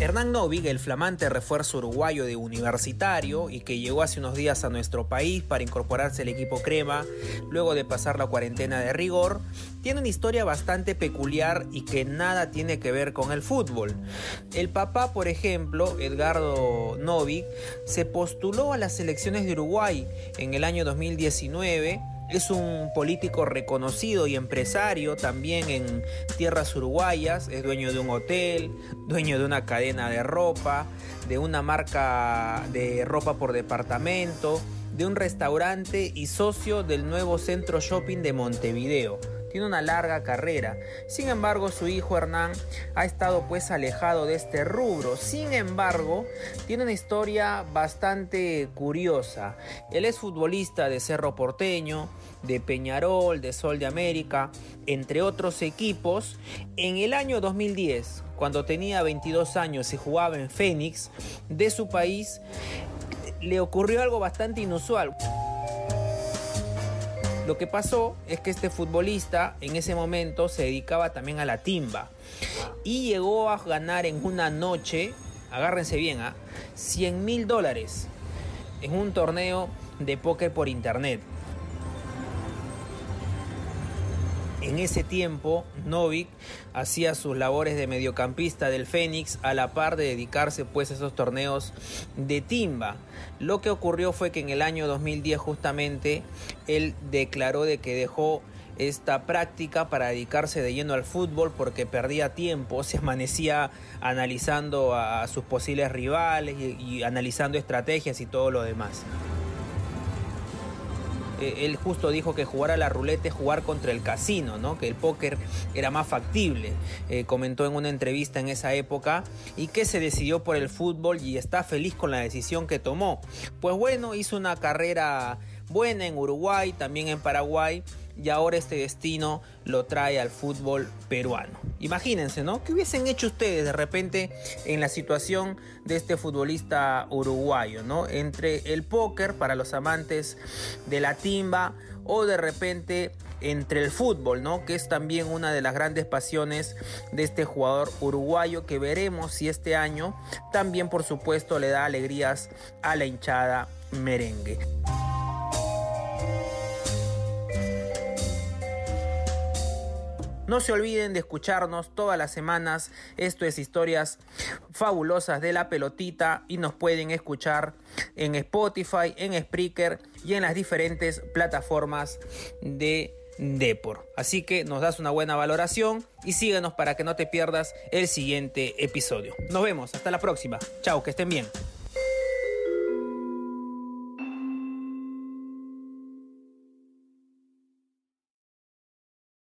Hernán Novik, el flamante refuerzo uruguayo de Universitario y que llegó hace unos días a nuestro país para incorporarse al equipo crema luego de pasar la cuarentena de rigor, tiene una historia bastante peculiar y que nada tiene que ver con el fútbol. El papá, por ejemplo, Edgardo Novik, se postuló a las elecciones de Uruguay en el año 2019 es un político reconocido y empresario también en tierras uruguayas. Es dueño de un hotel, dueño de una cadena de ropa, de una marca de ropa por departamento, de un restaurante y socio del nuevo centro shopping de Montevideo tiene una larga carrera. Sin embargo, su hijo Hernán ha estado pues alejado de este rubro. Sin embargo, tiene una historia bastante curiosa. Él es futbolista de Cerro Porteño, de Peñarol, de Sol de América, entre otros equipos. En el año 2010, cuando tenía 22 años y jugaba en Fénix de su país, le ocurrió algo bastante inusual. Lo que pasó es que este futbolista en ese momento se dedicaba también a la timba y llegó a ganar en una noche, agárrense bien, ¿ah? 100 mil dólares en un torneo de póker por internet. En ese tiempo, Novik hacía sus labores de mediocampista del Fénix a la par de dedicarse pues a esos torneos de timba. Lo que ocurrió fue que en el año 2010 justamente él declaró de que dejó esta práctica para dedicarse de lleno al fútbol porque perdía tiempo, se amanecía analizando a sus posibles rivales y, y analizando estrategias y todo lo demás. Eh, él justo dijo que jugar a la ruleta es jugar contra el casino, ¿no? que el póker era más factible. Eh, comentó en una entrevista en esa época y que se decidió por el fútbol y está feliz con la decisión que tomó. Pues bueno, hizo una carrera buena en Uruguay, también en Paraguay y ahora este destino lo trae al fútbol peruano. Imagínense, ¿no? ¿Qué hubiesen hecho ustedes de repente en la situación de este futbolista uruguayo, ¿no? Entre el póker para los amantes de la timba o de repente entre el fútbol, ¿no? Que es también una de las grandes pasiones de este jugador uruguayo que veremos si este año también por supuesto le da alegrías a la hinchada merengue. No se olviden de escucharnos todas las semanas. Esto es historias fabulosas de la pelotita y nos pueden escuchar en Spotify, en Spreaker y en las diferentes plataformas de Depor. Así que nos das una buena valoración y síguenos para que no te pierdas el siguiente episodio. Nos vemos, hasta la próxima. Chao, que estén bien.